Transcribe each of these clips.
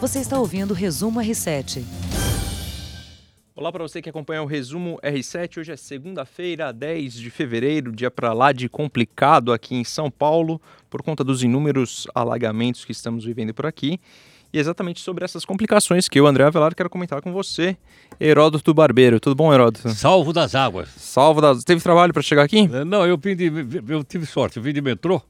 Você está ouvindo o Resumo R7. Olá para você que acompanha o Resumo R7. Hoje é segunda-feira, 10 de fevereiro, dia para lá de complicado aqui em São Paulo, por conta dos inúmeros alagamentos que estamos vivendo por aqui. E exatamente sobre essas complicações que eu, André Avelar, quero comentar com você, Heródoto Barbeiro. Tudo bom, Heródoto? Salvo das águas. Salvo das... Teve trabalho para chegar aqui? Não, eu, vim de, eu tive sorte, eu vim de metrô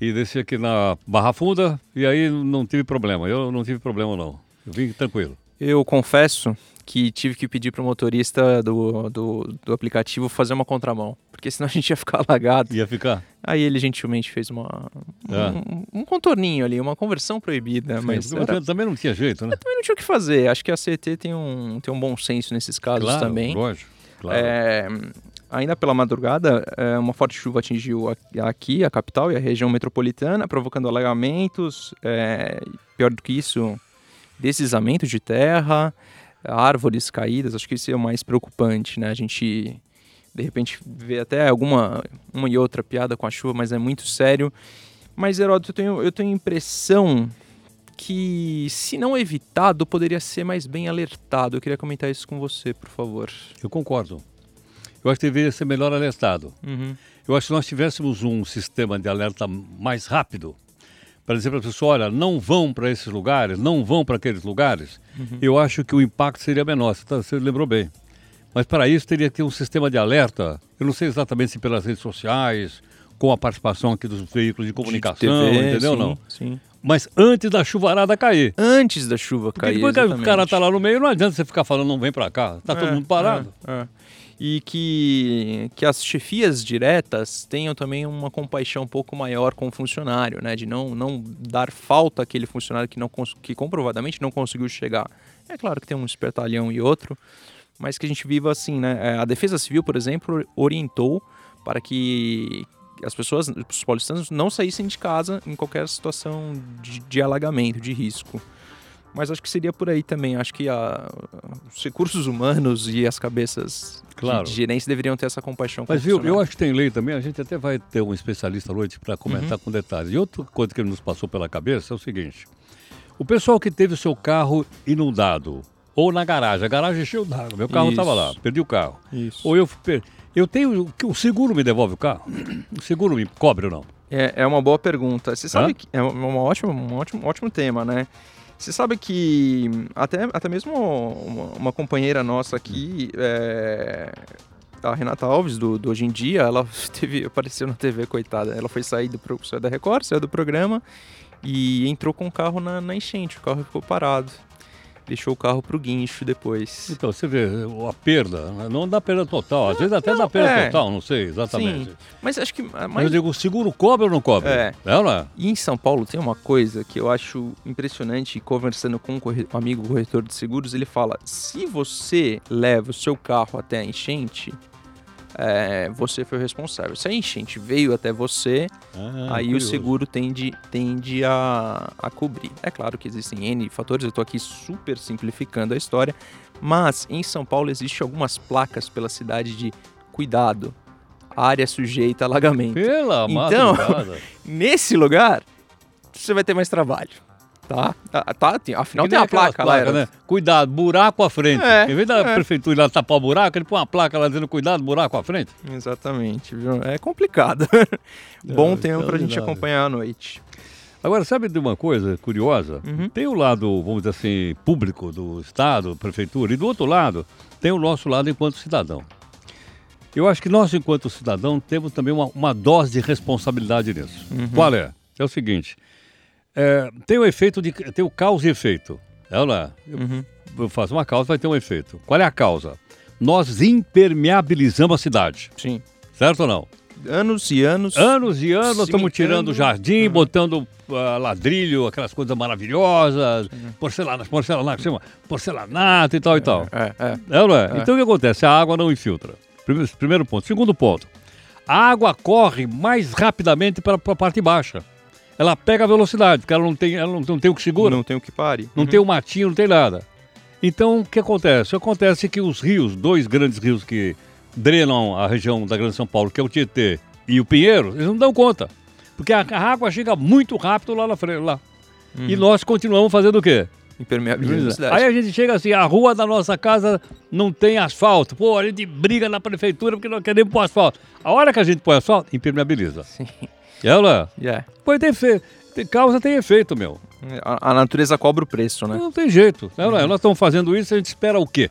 e desci aqui na Barra Funda e aí não tive problema. Eu não tive problema não. Eu vim tranquilo. Eu confesso que tive que pedir para o motorista do, do, do, aplicativo fazer uma contramão, porque senão a gente ia ficar alagado. Ia ficar? Aí ele gentilmente fez uma, um, um contorninho ali, uma conversão proibida. Sim, mas era... também não tinha jeito, né? também não tinha o que fazer. Acho que a CT tem um, tem um bom senso nesses casos claro, também. Lógico, claro. É, ainda pela madrugada, é, uma forte chuva atingiu aqui a capital e a região metropolitana, provocando alagamentos. É, pior do que isso, deslizamento de terra árvores caídas, acho que isso é o mais preocupante, né? A gente de repente vê até alguma uma e outra piada com a chuva, mas é muito sério. Mas Heródoto, eu tenho, eu tenho impressão que, se não evitado, poderia ser mais bem alertado. Eu queria comentar isso com você, por favor. Eu concordo. Eu acho que deveria ser melhor alertado. Uhum. Eu acho que se nós tivéssemos um sistema de alerta mais rápido, para dizer para as pessoas, olha, não vão para esses lugares, não vão para aqueles lugares, uhum. eu acho que o impacto seria menor. Você, tá, você lembrou bem. Mas para isso teria que ter um sistema de alerta. Eu não sei exatamente se pelas redes sociais, com a participação aqui dos veículos de comunicação, de TV, entendeu? Sim, não. Sim. Mas antes da chuvarada cair. Antes da chuva Porque cair. Depois exatamente. que o cara tá lá no meio, não adianta você ficar falando, não vem para cá. Tá é, todo mundo parado. É, é e que, que as chefias diretas tenham também uma compaixão um pouco maior com o funcionário, né? De não, não dar falta àquele funcionário que, não, que comprovadamente não conseguiu chegar. É claro que tem um espertalhão e outro, mas que a gente viva assim, né? É, a Defesa Civil, por exemplo, orientou para que as pessoas, os paulistanos, não saíssem de casa em qualquer situação de, de alagamento, de risco. Mas acho que seria por aí também. Acho que a, os recursos humanos e as cabeças claro. de, gerência deveriam ter essa compaixão. Mas viu, eu acho que tem lei também. A gente até vai ter um especialista à noite para comentar uhum. com detalhes. E outra coisa que nos passou pela cabeça é o seguinte: o pessoal que teve o seu carro inundado ou na garagem, a garagem encheu d'água, meu carro estava lá, perdi o carro. Isso. Ou eu eu tenho o seguro me devolve o carro? O seguro me cobre ou não? É, é uma boa pergunta. Você sabe Hã? que é uma ótima, um ótimo, ótimo tema, né? Você sabe que até, até mesmo uma, uma companheira nossa aqui, é, a Renata Alves, do, do, Hoje em Dia, ela teve, apareceu na TV, coitada. Ela foi sair do, saiu da Record, saiu do programa e entrou com o carro na, na enchente. O carro ficou parado deixou o carro pro guincho depois. Então, você vê, a perda, né? não dá perda total, às vezes até não, dá perda é. total, não sei exatamente. Sim, mas acho que... Mas... mas eu digo, o seguro cobre ou não cobre? É. é ou não é? E em São Paulo tem uma coisa que eu acho impressionante, conversando com um amigo corretor de seguros, ele fala, se você leva o seu carro até a enchente, é, você foi o responsável. Se a enchente veio até você, ah, aí curioso. o seguro tende, tende a, a cobrir. É claro que existem N fatores, eu estou aqui super simplificando a história, mas em São Paulo existem algumas placas pela cidade de cuidado, área sujeita a alagamento. Pela então, nesse lugar, você vai ter mais trabalho. Tá, tá, tá afinal tem a placa lá. né? Cuidado, buraco à frente. É, em vez da é. prefeitura ir lá tapar o buraco, ele põe uma placa lá dizendo cuidado, buraco à frente. Exatamente, viu? É complicado. Bom tempo pra gente acompanhar à noite. Agora, sabe de uma coisa curiosa? Uhum. Tem o lado, vamos dizer assim, público do Estado, prefeitura, e do outro lado, tem o nosso lado enquanto cidadão. Eu acho que nós, enquanto cidadão, temos também uma, uma dose de responsabilidade nisso. Uhum. Qual é? É o seguinte: é, tem o efeito de. Tem o causa e efeito. É lá. Eu, uhum. eu faço uma causa, vai ter um efeito. Qual é a causa? Nós impermeabilizamos a cidade. Sim. Certo ou não? Anos e anos. Anos e anos, nós estamos tirando o jardim, uhum. botando uh, ladrilho, aquelas coisas maravilhosas, uhum. porcelanato, porcelanato, chama porcelanato e tal é, e tal. É, é. é é? é? Então o que acontece? A água não infiltra. Primeiro, primeiro ponto. Segundo ponto. A água corre mais rapidamente para a parte baixa ela pega a velocidade, porque ela não tem, ela não, não tem o que segura. Não tem o que pare. Não uhum. tem o matinho, não tem nada. Então, o que acontece? Acontece que os rios, dois grandes rios que drenam a região da Grande São Paulo, que é o Tietê e o Pinheiro, eles não dão conta. Porque a, a água chega muito rápido lá na frente. Lá. Uhum. E nós continuamos fazendo o quê? Impermeabiliza a cidade. Aí a gente chega assim, a rua da nossa casa não tem asfalto. Pô, a gente briga na prefeitura porque não queremos pôr asfalto. A hora que a gente põe asfalto, impermeabiliza. Sim. E ela, Yeah. pode ter efeito. Causa tem efeito, meu. A, a natureza cobra o preço, né? Não tem jeito. Não, não, Nós estamos fazendo isso, a gente espera o quê?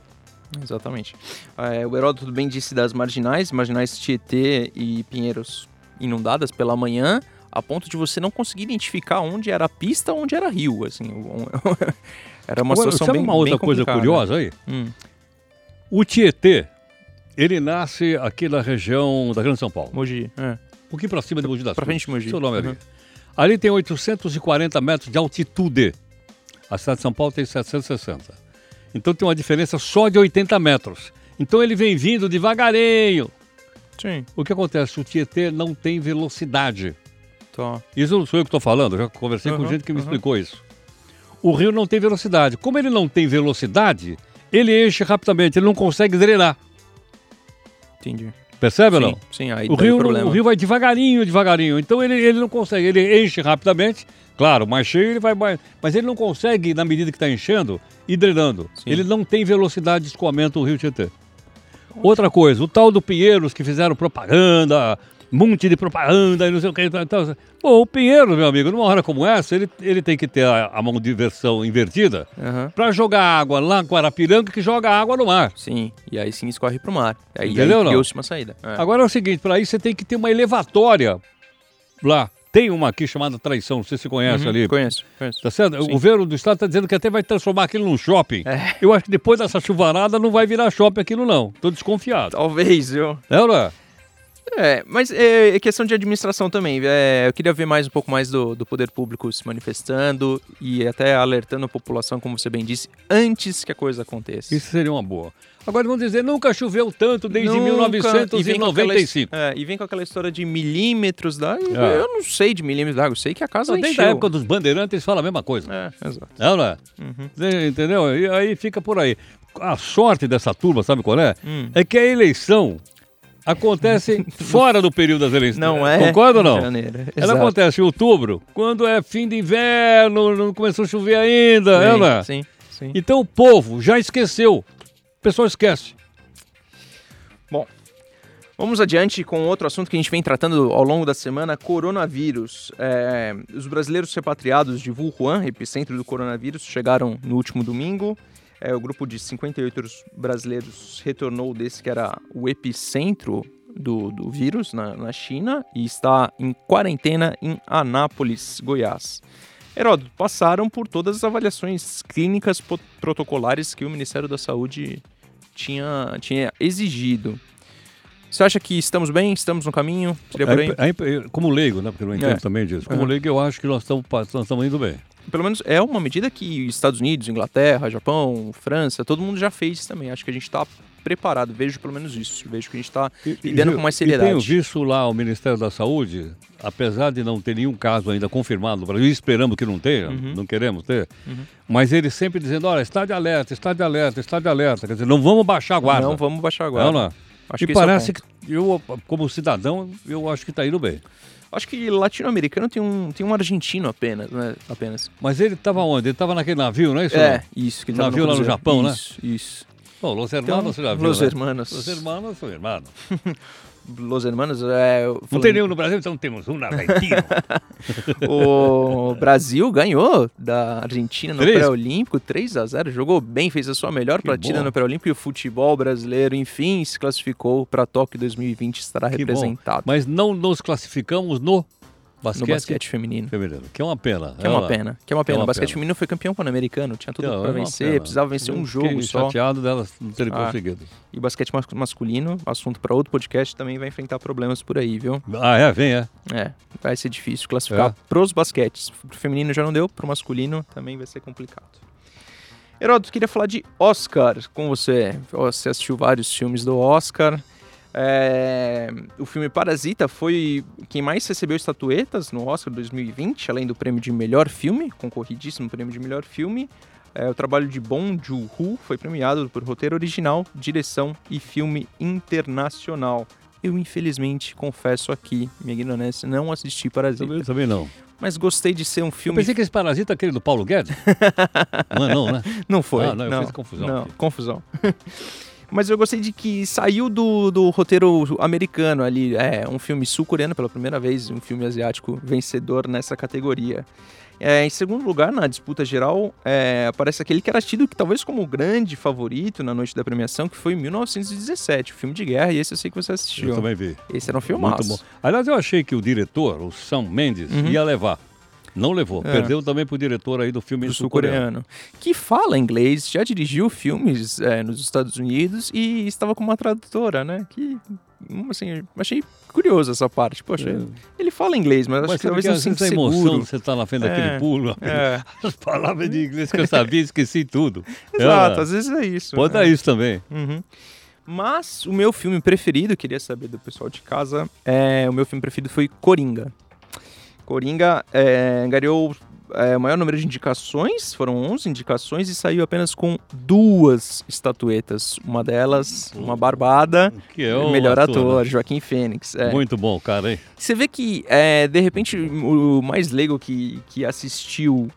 Exatamente. É, o Heródoto bem disse das marginais, marginais Tietê e Pinheiros inundadas pela manhã, a ponto de você não conseguir identificar onde era pista, onde era rio, assim. era uma Agora, situação sabe bem uma outra bem coisa curiosa aí? Hum, O Tietê, ele nasce aqui na região da Grande São Paulo. Mogi. É. Pouquinho para cima de Mogi das Cruzes. frente de Mogi. Seu nome ali. Uhum. Ali tem 840 metros de altitude. A cidade de São Paulo tem 760. Então tem uma diferença só de 80 metros. Então ele vem vindo devagarinho. Sim. O que acontece? O Tietê não tem velocidade. Tá. Isso não sou eu que estou falando, já conversei com Uhum, gente que me uhum. explicou isso. O rio não tem velocidade. Como ele não tem velocidade, ele enche rapidamente, ele não consegue drenar. Entendi. Percebe ou sim, não? sim, aí O daí rio, problema. o rio vai devagarinho, devagarinho. Então ele, ele não consegue, ele enche rapidamente. Claro, mais cheio ele vai mais. Mas ele não consegue, na medida que está enchendo, ir drenando. Sim. Ele não tem velocidade de escoamento do rio Tietê. Outra coisa, o tal do Pinheiros que fizeram propaganda, monte de propaganda e não sei o que. Então, bom, o Pinheiros, meu amigo, numa hora como essa, ele, ele tem que ter a, a mão de versão invertida Aham. para jogar água lá em Guarapiranga que joga água no mar. Sim, e aí sim escorre pro mar. Aí, Entendeu, aí criou-se uma saída. É. Agora é o seguinte, para isso você tem que ter uma elevatória lá. Tem uma aqui chamada Traição, não sei se você conhece Uhum, ali. Conheço, conheço. Tá certo? O Sim. governo do estado está dizendo que até vai transformar aquilo num shopping. É. Eu acho que depois dessa chuvarada não vai virar shopping aquilo não. Tô desconfiado. Talvez, viu? É ou não é? É, mas é, é questão de administração também. É, eu queria ver mais um pouco mais do, do poder público se manifestando e até alertando a população, como você bem disse, antes que a coisa aconteça. Isso seria uma boa. Agora vamos dizer, nunca choveu tanto desde Nunca- e vem aquela- 1995. é, e vem com aquela história de milímetros d'água. É. Eu não sei de milímetros d'água, eu sei que a casa Desde encheu. a época dos bandeirantes eles falam a mesma coisa. É, exato. É ou não é? Uhum. Entendeu? E aí fica por aí. A sorte dessa turma, sabe qual é? Hum. É que a eleição acontece fora do período das eleições. Não é? Concorda ou não? Janeiro. Ela Exato. acontece em outubro, quando é fim de inverno, não começou a chover ainda, não é? Sim, sim. Então o povo já esqueceu. O pessoal esquece. Bom, vamos adiante com outro assunto que a gente vem tratando ao longo da semana: coronavírus. É, os brasileiros repatriados de Wuhan, epicentro do coronavírus, chegaram no último domingo. É, o grupo de 58 brasileiros retornou desse que era o epicentro do, do vírus na, na China e está em quarentena em Anápolis, Goiás. Heródoto, passaram por todas as avaliações clínicas protocolares que o Ministério da Saúde tinha, tinha exigido. Você acha que estamos bem? Estamos no caminho? Seria por aí? Aí- aí, como leigo, né? Porque não entendo É. também disso. Como Uhum. leigo, eu acho que nós estamos nós estamos indo bem. Pelo menos é uma medida que Estados Unidos, Inglaterra, Japão, França, todo mundo já fez também. Acho que a gente está preparado. Vejo pelo menos isso. Vejo que a gente está E- e- lidando com mais seriedade. tenho visto lá o Ministério da Saúde, apesar de não ter nenhum caso ainda confirmado no Brasil, e esperamos que não tenha, Uhum. não queremos ter, mas eles sempre dizendo, olha, está de alerta, está de alerta, está de alerta. Quer dizer, não vamos baixar a guarda. Não vamos baixar Não, agora. não. Acho e que é parece ponto. que eu, como cidadão, eu acho que está indo bem. Acho que latino-americano tem um, tem um argentino apenas, né? Apenas. Mas ele estava onde? Ele estava naquele navio, não é isso? É, isso. Que ele tava Navio lá no. Japão, né? Isso, isso. Bom, Los Então, Hermanos você já viu, Los né? Hermanos. Los Hermanos são hermanos. Los Hermanos, é... Não falando- tem nenhum no Brasil, então temos um na Argentina. O Brasil ganhou da Argentina no pré-olímpico 3 a 0 jogou bem, fez a sua melhor Que partida bom. no pré-olímpico e o futebol brasileiro, enfim, se classificou para Tóquio 2020, estará Que bom. representado Mas não nos classificamos no basquete, no basquete feminino. feminino, que é uma pena. Que é uma Ela- pena, que é uma pena. uma o basquete pena. feminino foi campeão pan-americano, tinha tudo para é vencer, pena. precisava vencer Eu um jogo só. chateado delas não terem Ah. conseguido. E basquete mas- masculino, assunto para outro podcast, também vai enfrentar problemas por aí, viu? Ah, é? Vem, é. É, vai ser difícil classificar É. pros basquetes. Pro feminino já não deu, pro masculino também vai ser complicado. Heródoto, queria falar de Oscar com você. Você assistiu vários filmes do Oscar. É, o filme Parasita foi quem mais recebeu estatuetas no Oscar 2020, além do prêmio de melhor filme, concorridíssimo prêmio de melhor filme. É, o trabalho de Bong Joon-ho foi premiado por roteiro original, direção e filme internacional. Eu, infelizmente, confesso aqui, minha ignorância, não assisti Parasita. Também, também não. Mas gostei de ser um Eu filme. pensei que esse Parasita é aquele do Paulo Guedes. não é não, né? Não foi. Ah, não, eu fiz confusão Não, confusão. Mas eu gostei de que saiu do, do roteiro americano ali. É, um filme sul-coreano pela primeira vez, um filme asiático vencedor nessa categoria. É, em segundo lugar, na disputa geral, é, aparece aquele que era tido que talvez como o grande favorito na noite da premiação, que foi em 1917, o filme de guerra, e esse eu sei que você assistiu. Eu também vi. Esse era um filmaço. Muito bom. Aliás, eu achei que o diretor, o Sam Mendes, Uhum. ia levar. Não levou. É. Perdeu também pro diretor aí do filme do sul-coreano. sul-coreano, que fala inglês, já dirigiu filmes é, nos Estados Unidos e estava com uma tradutora, né? Que, hum, assim, achei curioso essa parte. Poxa, É. ele fala inglês, mas, Mas acho que talvez não sinta emoção, seguro. você tá na frente É, daquele pulo. É, As palavras de inglês que eu sabia, esqueci tudo. exato, É. às vezes é isso. Bota né? isso também. Uhum. Mas o meu filme preferido, queria saber do pessoal de casa, é, o meu filme preferido foi Coringa. Coringa é, ganhou é, o maior número de indicações, foram 11 indicações e saiu apenas com duas estatuetas. Uma delas, uma barbada, Que é o melhor ator, né? Joaquim Fênix. é. Muito bom, cara, hein? Você vê que, é, de repente, o mais leigo que, que assistiu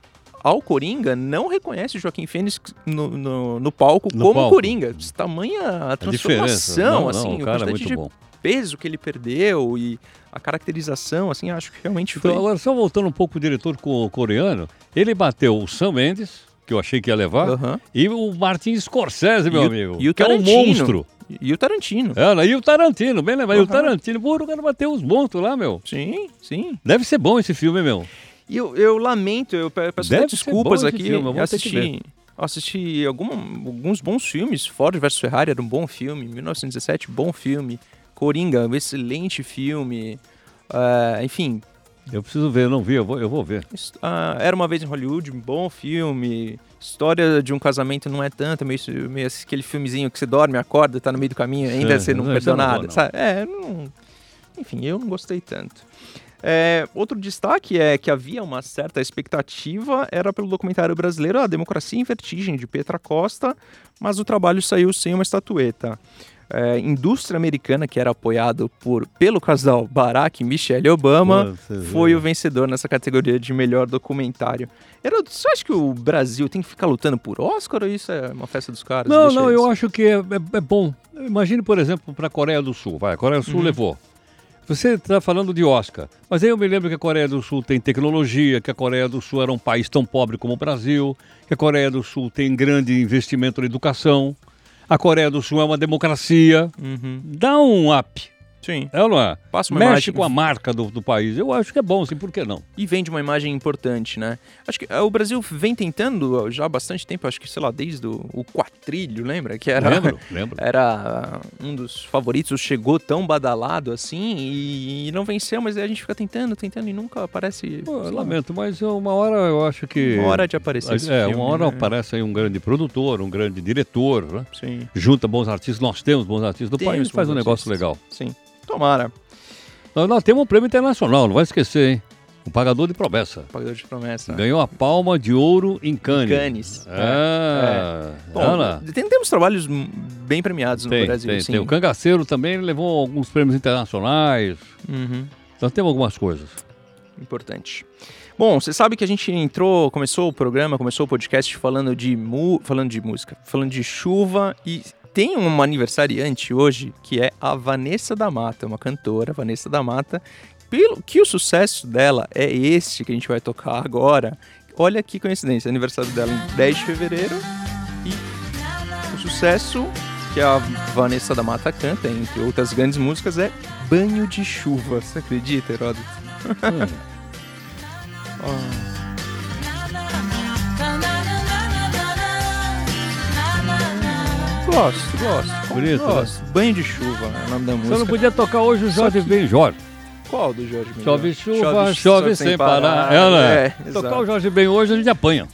ao Coringa não reconhece o Joaquim Fênix no, no, no palco No como palco. Coringa. Tamanha a A transformação, Não, assim, não, a o cara é muito bom. peso que ele perdeu e a caracterização, assim, acho que realmente foi... Então, agora, só voltando um pouco pro diretor co- coreano, ele bateu o Sam Mendes, que eu achei que ia levar, Aham. e o Martin Scorsese, meu E o- amigo, e o que é um Tarantino. monstro. E o Tarantino. É, e o Tarantino, bem lembrado. E o. Tarantino, pô, o cara bateu os monstros lá, meu. Sim, sim. Deve ser bom esse filme, meu. E eu, eu lamento, eu pe- peço desculpas aqui. filme, eu assisti, assisti alguma- alguns bons filmes. Ford vs Ferrari era um bom filme. 1917, bom filme. Coringa, um excelente filme. Ah, enfim, Eu preciso ver, eu não vi, eu vou, eu vou ver. ah, Era uma vez em Hollywood, um bom filme. História de um casamento não é tanto, meio, meio aquele filmezinho que você dorme, acorda, tá no meio do caminho, ainda Sim, você não não, perdeu eu não vou, nada. não. sabe? É, não- enfim, eu não gostei tanto. É, outro destaque é que havia uma certa expectativa, era pelo documentário brasileiro A Democracia em Vertigem, de Petra Costa, mas o trabalho saiu sem uma estatueta. É, indústria americana, que era apoiado por, pelo casal Barack e Michelle Obama, Pô, foi o vencedor nessa categoria de melhor documentário. Herodo, você acha que o Brasil tem que ficar lutando por Oscar ou isso é uma festa dos caras? Não, Deixa não, eles? eu acho que é, é- é bom. Imagine, por exemplo, para a Coreia do Sul. Vai, a Coreia do Sul Uhum. levou. Você está falando de Oscar, mas aí eu me lembro que a Coreia do Sul tem tecnologia, que a Coreia do Sul era um país tão pobre como o Brasil, que a Coreia do Sul tem grande investimento na educação, a Coreia do Sul é uma democracia. Uhum. Dá um up, Sim. é ou não é? Passa uma Mexe imagem com a marca do, do país. Eu acho que é bom, sim, por que não? e vende uma imagem importante, né? Acho que ah, o Brasil vem tentando já há bastante tempo, acho que, sei lá, desde o, o Quatrilho, lembra? Que era, Lembro, lembro. era um dos favoritos, chegou tão badalado assim e, e não venceu, mas a gente fica tentando, tentando e nunca aparece. Pô, lamento, mas uma hora eu acho que. Uma hora de aparecer esse É, filme, uma hora né? aparece aí um grande produtor, um grande diretor, né? Sim, junta bons artistas, nós temos bons artistas do Temos país, faz um negócio artistas. legal. sim. Tomara. Nós, nós temos um prêmio internacional, não vai esquecer, hein? O Pagador de Promessa. Pagador de promessa. Ganhou a palma de ouro em Cannes. Cannes. É. Bom, Olha lá. tem- temos trabalhos bem premiados no Tem, Brasil, tem, sim. tem. O Cangaceiro também levou alguns prêmios internacionais. Uhum. Nós temos algumas coisas. Importante. Bom, você sabe que a gente entrou, começou o programa, começou o podcast falando de, mu falando de música, falando de chuva e tem uma aniversariante hoje que é a Vanessa da Mata, uma cantora, Vanessa da Mata. Pelo que o sucesso dela é este que a gente vai tocar agora. Olha que coincidência, aniversário dela em 10 de fevereiro e o sucesso que a Vanessa da Mata canta, entre outras grandes músicas, é Banho de Chuva. Você acredita, Heródoto? Gosto, gosto. Bonito, né? gosto. Banho de chuva é o nome da música. não podia tocar hoje o Jorge que- Ben Jorge. Qual do Jorge Ben? Chove chuva, chove, sem parar. Ela é. Tocar exato. o Jorge Ben hoje a gente apanha.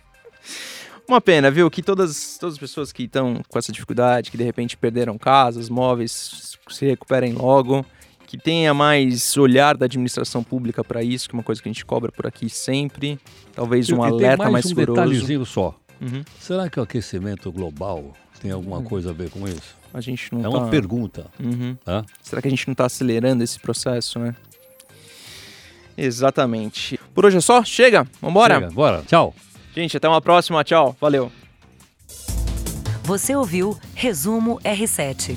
Uma pena, viu? Que todas, todas as pessoas que estão com essa dificuldade, que de repente perderam casas, móveis, se recuperem logo. Que tenha mais olhar da administração pública para isso, que é uma coisa que a gente cobra por aqui sempre. Talvez um alerta mais, um rigoroso. detalhezinho só. Uhum. Será que o aquecimento global tem alguma coisa a ver com isso? A gente não É tá... uma pergunta. Uhum. Tá? Será que a gente não está acelerando esse processo, né? Exatamente. Por hoje é só? Chega? Vambora? Chega, bora. Tchau. Gente, até uma próxima. Tchau. Valeu. Você ouviu Resumo R7.